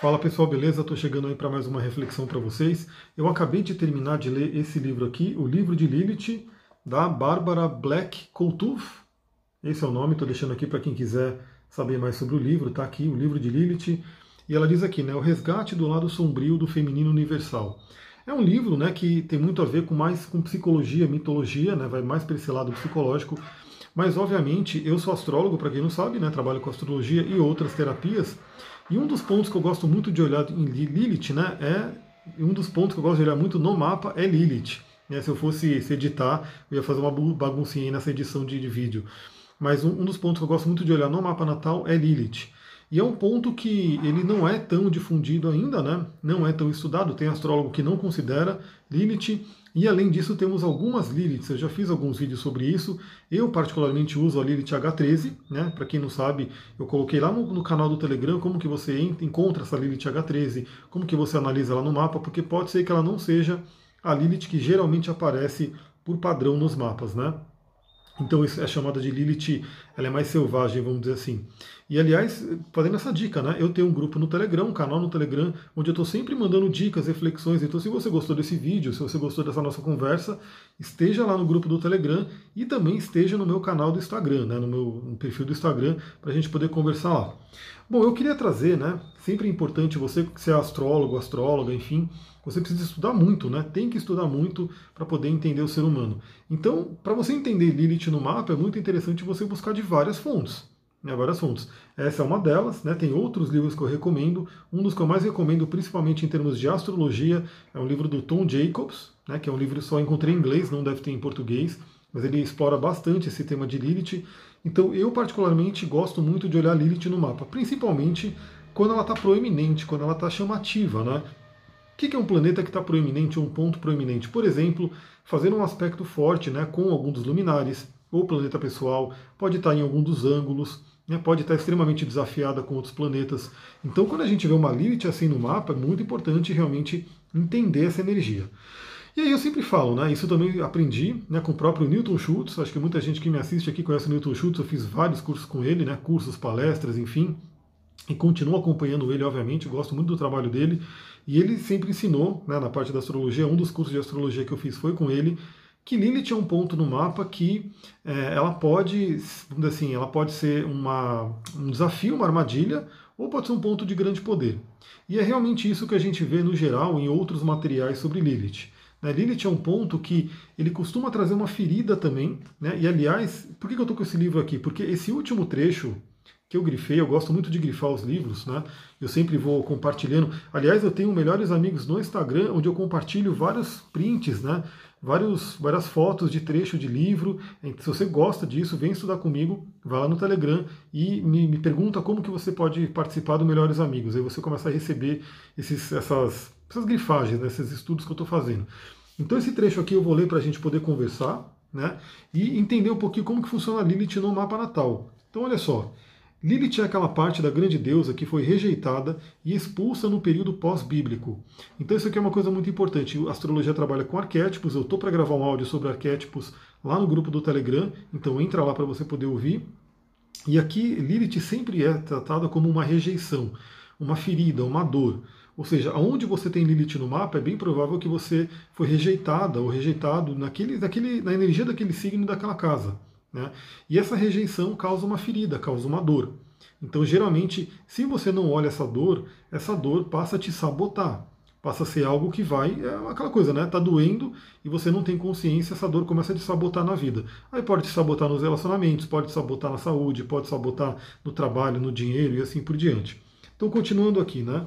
Fala pessoal, beleza? Estou chegando aí para mais uma reflexão para vocês. Eu acabei de terminar de ler esse livro aqui, o livro de Lilith, da Bárbara Black Coultuf. Esse é o nome, estou deixando aqui para quem quiser saber mais sobre o livro, tá aqui, o livro de Lilith. E ela diz aqui, né, o resgate do lado sombrio do feminino universal. É um livro, né, que tem muito a ver com mais com psicologia, mitologia, né, vai mais para esse lado psicológico. Mas obviamente eu sou astrólogo, para quem não sabe, né, trabalho com astrologia e outras terapias. E um dos pontos que eu gosto muito de olhar em Lilith, né, é um dos pontos que eu gosto de olhar muito no mapa é Lilith. Né, se eu fosse se editar, eu ia fazer uma baguncinha aí nessa edição de, de vídeo. Mas um, um, dos pontos que eu gosto muito de olhar no mapa natal é Lilith. E é um ponto que ele não é tão difundido ainda, né? não é tão estudado. Tem astrólogo que não considera Lilith. E além disso, temos algumas Liliths. Eu já fiz alguns vídeos sobre isso. Eu, particularmente, uso a Lilith H13. Né? Para quem não sabe, eu coloquei lá no, no, canal do Telegram como que você encontra essa Lilith H13, como que você analisa ela no mapa, porque pode ser que ela não seja a Lilith que geralmente aparece por padrão nos mapas. Né? Então isso é chamada de Lilith, ela é mais selvagem, vamos dizer assim. E aliás, fazendo essa dica, né? Eu tenho um grupo no Telegram, um canal no Telegram, onde eu estou sempre mandando dicas, reflexões. Então, se você gostou desse vídeo, se você gostou dessa nossa conversa, esteja lá no grupo do Telegram e também esteja no meu canal do Instagram, né? No meu no perfil do Instagram, para a gente poder conversar lá. Bom, eu queria trazer, né? Sempre é importante você que é astrólogo, astróloga, enfim, você precisa estudar muito, né? Tem que estudar muito para poder entender o ser humano. Então, para você entender Lilith no mapa, é muito interessante você buscar de várias fontes. Né, várias fontes. Essa é uma delas, né, tem outros livros que eu recomendo. Um dos que eu mais recomendo, principalmente em termos de astrologia, é um livro do Tom Jacobs, né, que é um livro que só encontrei em inglês, não deve ter em português, mas ele explora bastante esse tema de Lilith. Então eu particularmente gosto muito de olhar Lilith no mapa, principalmente quando ela está proeminente, quando ela está chamativa. Né? O que é um planeta que está proeminente ou um ponto proeminente? Por exemplo, fazendo um aspecto forte né, com algum dos luminares, ou planeta pessoal, pode estar tá em algum dos ângulos, né, pode estar extremamente desafiada com outros planetas. Então, quando a gente vê uma Lilith assim no mapa, é muito importante realmente entender essa energia. E aí eu sempre falo, né? Isso também aprendi né, com o próprio Newton Schultz. Acho que muita gente que me assiste aqui conhece o Newton Schultz. Eu fiz vários cursos com ele, né? Cursos, palestras, enfim. E continuo acompanhando ele, obviamente. Gosto muito do trabalho dele. E ele sempre ensinou, né, na parte da astrologia, um dos cursos de astrologia que eu fiz foi com ele, que Lilith é um ponto no mapa que é, ela pode, assim, ela pode ser uma, um desafio, uma armadilha, ou pode ser um ponto de grande poder. E é realmente isso que a gente vê no geral em outros materiais sobre Lilith. Né? Lilith é um ponto que ele costuma trazer uma ferida também. Né? E aliás, por que eu estou com esse livro aqui? Porque esse último trecho que eu grifei, eu gosto muito de grifar os livros, né? Eu sempre vou compartilhando. Aliás, eu tenho melhores amigos no Instagram, onde eu compartilho vários prints, né? vários, várias fotos de trecho de livro. Se você gosta disso, vem estudar comigo, vai lá no Telegram e me, me pergunta como que você pode participar do Melhores Amigos. Aí você começa a receber esses, essas, essas grifagens, né, esses estudos que eu estou fazendo. Então esse trecho aqui eu vou ler para a gente poder conversar né, e entender um pouquinho como que funciona a Lilith no mapa natal. Então olha só, Lilith é aquela parte da grande deusa que foi rejeitada e expulsa no período pós-bíblico. Então isso aqui é uma coisa muito importante. A astrologia trabalha com arquétipos. Eu estou para gravar um áudio sobre arquétipos lá no grupo do Telegram, então entra lá para você poder ouvir. E aqui Lilith sempre é tratada como uma rejeição, uma ferida, uma dor. Ou seja, aonde você tem Lilith no mapa, é bem provável que você foi rejeitada ou rejeitado naquele, naquele, na energia daquele signo daquela casa. Né? E essa rejeição causa uma ferida, causa uma dor. Então, geralmente, se você não olha essa dor, essa dor passa a te sabotar. Passa a ser algo que vai, é aquela coisa, né? Tá doendo e você não tem consciência, essa dor começa a te sabotar na vida. Aí pode te sabotar nos relacionamentos, pode te sabotar na saúde, pode sabotar no trabalho, no dinheiro e assim por diante. Então, continuando aqui, né?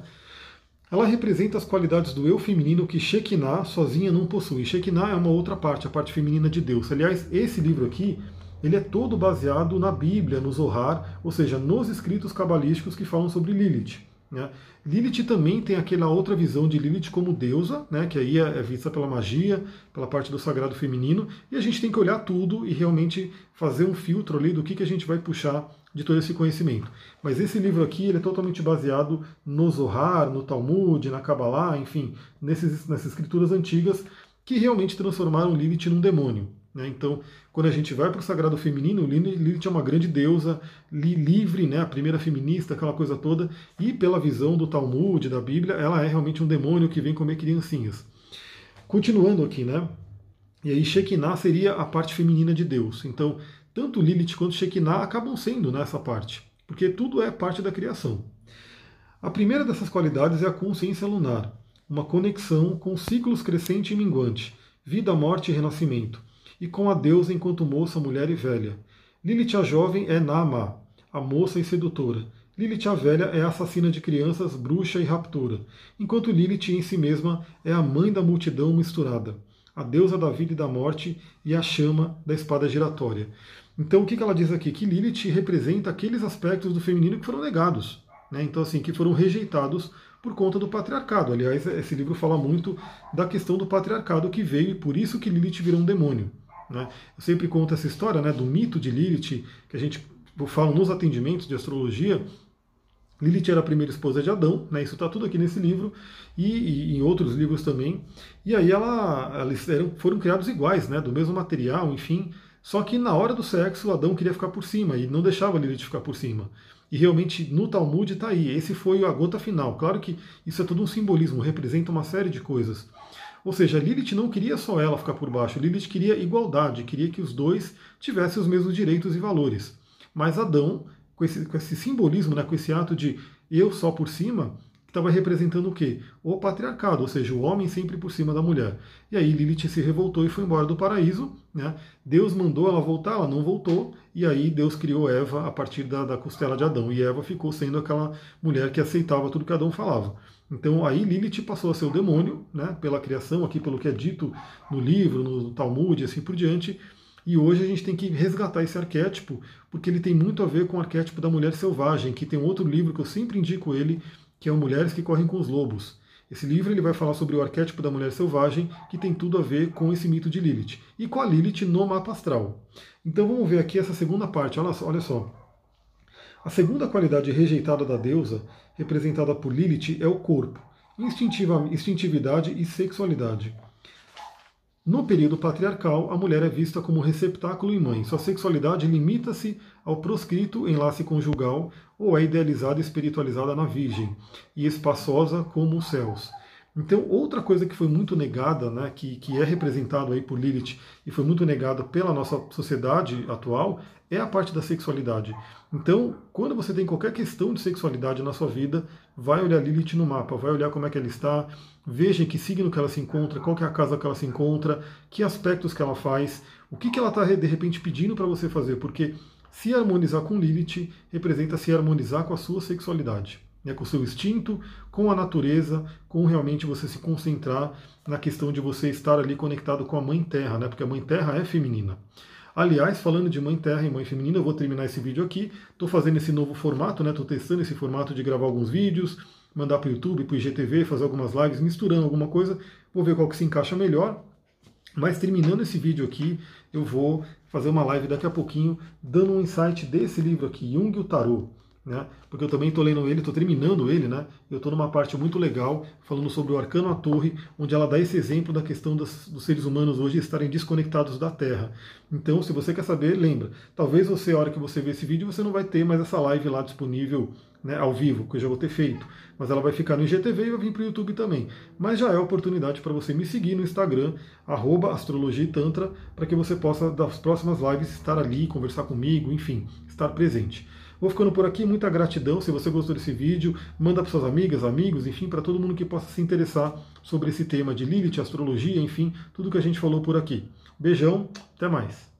Ela representa as qualidades do eu feminino que Shekinah sozinha não possui. Shekinah é uma outra parte, a parte feminina de Deus. Aliás, esse livro aqui ele é todo baseado na Bíblia, no Zohar, ou seja, nos escritos cabalísticos que falam sobre Lilith. Né? Lilith também tem aquela outra visão de Lilith como deusa, né? que aí é, é vista pela magia, pela parte do sagrado feminino, e a gente tem que olhar tudo e realmente fazer um filtro ali do que, que a gente vai puxar de todo esse conhecimento. Mas esse livro aqui ele é totalmente baseado no Zohar, no Talmud, na Kabbalah, enfim, nesses, nessas escrituras antigas que realmente transformaram Lilith num demônio. Né? Então, quando a gente vai para o sagrado feminino, Lilith é uma grande deusa, li, livre, né? a primeira feminista, aquela coisa toda, e pela visão do Talmud, da Bíblia, ela é realmente um demônio que vem comer criancinhas. Continuando aqui, né? E aí Shekinah seria a parte feminina de Deus. Então, tanto Lilith quanto Shekinah acabam sendo nessa parte, porque tudo é parte da criação. A primeira dessas qualidades é a consciência lunar, uma conexão com ciclos crescente e minguante, vida, morte e renascimento, e com a deusa enquanto moça, mulher e velha. Lilith a jovem é Nama, a moça e sedutora. Lilith a velha é assassina de crianças, bruxa e raptura, enquanto Lilith em si mesma é a mãe da multidão misturada, a deusa da vida e da morte e a chama da espada giratória. Então o que ela diz aqui? Que Lilith representa aqueles aspectos do feminino que foram negados. Né? Então, assim, que foram rejeitados por conta do patriarcado. Aliás, esse livro fala muito da questão do patriarcado que veio e por isso que Lilith virou um demônio. Né? Eu sempre conto essa história né, do mito de Lilith, que a gente fala nos atendimentos de astrologia. Lilith era a primeira esposa de Adão, né, isso está tudo aqui nesse livro e, e, em outros livros também. E aí ela, eles eram, foram criados iguais, né, do mesmo material, enfim. Só que na hora do sexo, Adão queria ficar por cima e não deixava Lilith ficar por cima. E realmente no Talmud está aí. Esse foi a gota final. Claro que isso é todo um simbolismo, representa uma série de coisas. Ou seja, Lilith não queria só ela ficar por baixo, Lilith queria igualdade, queria que os dois tivessem os mesmos direitos e valores. Mas Adão, com esse, com esse simbolismo, né, com esse ato de eu só por cima, estava representando o quê? O patriarcado, ou seja, o homem sempre por cima da mulher. E aí Lilith se revoltou e foi embora do paraíso. Né? Deus mandou ela voltar, ela não voltou, e aí Deus criou Eva a partir da, da costela de Adão. E Eva ficou sendo aquela mulher que aceitava tudo que Adão falava. Então aí Lilith passou a ser o demônio, né, pela criação, aqui pelo que é dito no livro, no Talmud e assim por diante. E hoje a gente tem que resgatar esse arquétipo, porque ele tem muito a ver com o arquétipo da mulher selvagem, que tem um outro livro que eu sempre indico ele, que é o Mulheres que Correm com os Lobos. Esse livro ele vai falar sobre o arquétipo da mulher selvagem, que tem tudo a ver com esse mito de Lilith, e com a Lilith no mapa astral. Então vamos ver aqui essa segunda parte, olha, olha só. A segunda qualidade rejeitada da deusa, representada por Lilith, é o corpo, instintividade e sexualidade. No período patriarcal, a mulher é vista como receptáculo e mãe. Sua sexualidade limita-se ao proscrito enlace conjugal ou é idealizada e espiritualizada na Virgem, e espaçosa como os céus. Então, outra coisa que foi muito negada, né, que, que é representado aí por Lilith e foi muito negada pela nossa sociedade atual, é a parte da sexualidade. Então, quando você tem qualquer questão de sexualidade na sua vida, vai olhar Lilith no mapa, vai olhar como é que ela está, veja em que signo que ela se encontra, qual é a casa que ela se encontra, que aspectos que ela faz, o que, que ela está de repente pedindo para você fazer, porque se harmonizar com Lilith representa se harmonizar com a sua sexualidade né, com o seu instinto, com a natureza, com realmente você se concentrar na questão de você estar ali conectado com a Mãe Terra, né, porque a Mãe Terra é feminina. Aliás, falando de Mãe Terra e Mãe Feminina, eu vou terminar esse vídeo aqui. Estou fazendo esse novo formato, estou né, testando esse formato de gravar alguns vídeos, mandar para o YouTube, para o IGTV, fazer algumas lives, misturando alguma coisa. Vou ver qual que se encaixa melhor. Mas terminando esse vídeo aqui, eu vou fazer uma live daqui a pouquinho, dando um insight desse livro aqui, Jung e o Tarot né? Porque eu também estou lendo ele, estou terminando ele, né? Eu estou numa parte muito legal, falando sobre o Arcano à Torre, onde ela dá esse exemplo da questão dos seres humanos hoje estarem desconectados da Terra. Então, se você quer saber, lembra. Talvez você, a hora que você ver esse vídeo, você não vai ter mais essa live lá disponível né, ao vivo, que eu já vou ter feito. Mas ela vai ficar no IGTV e vai vir para o YouTube também. Mas já é oportunidade para você me seguir no Instagram, astrologia e tantra, para que você possa, das próximas lives, estar ali, conversar comigo, enfim, estar presente. Vou ficando por aqui, muita gratidão. Se você gostou desse vídeo, manda para suas amigas, amigos, enfim, para todo mundo que possa se interessar sobre esse tema de Lilith, astrologia, enfim, tudo que a gente falou por aqui. Beijão, até mais.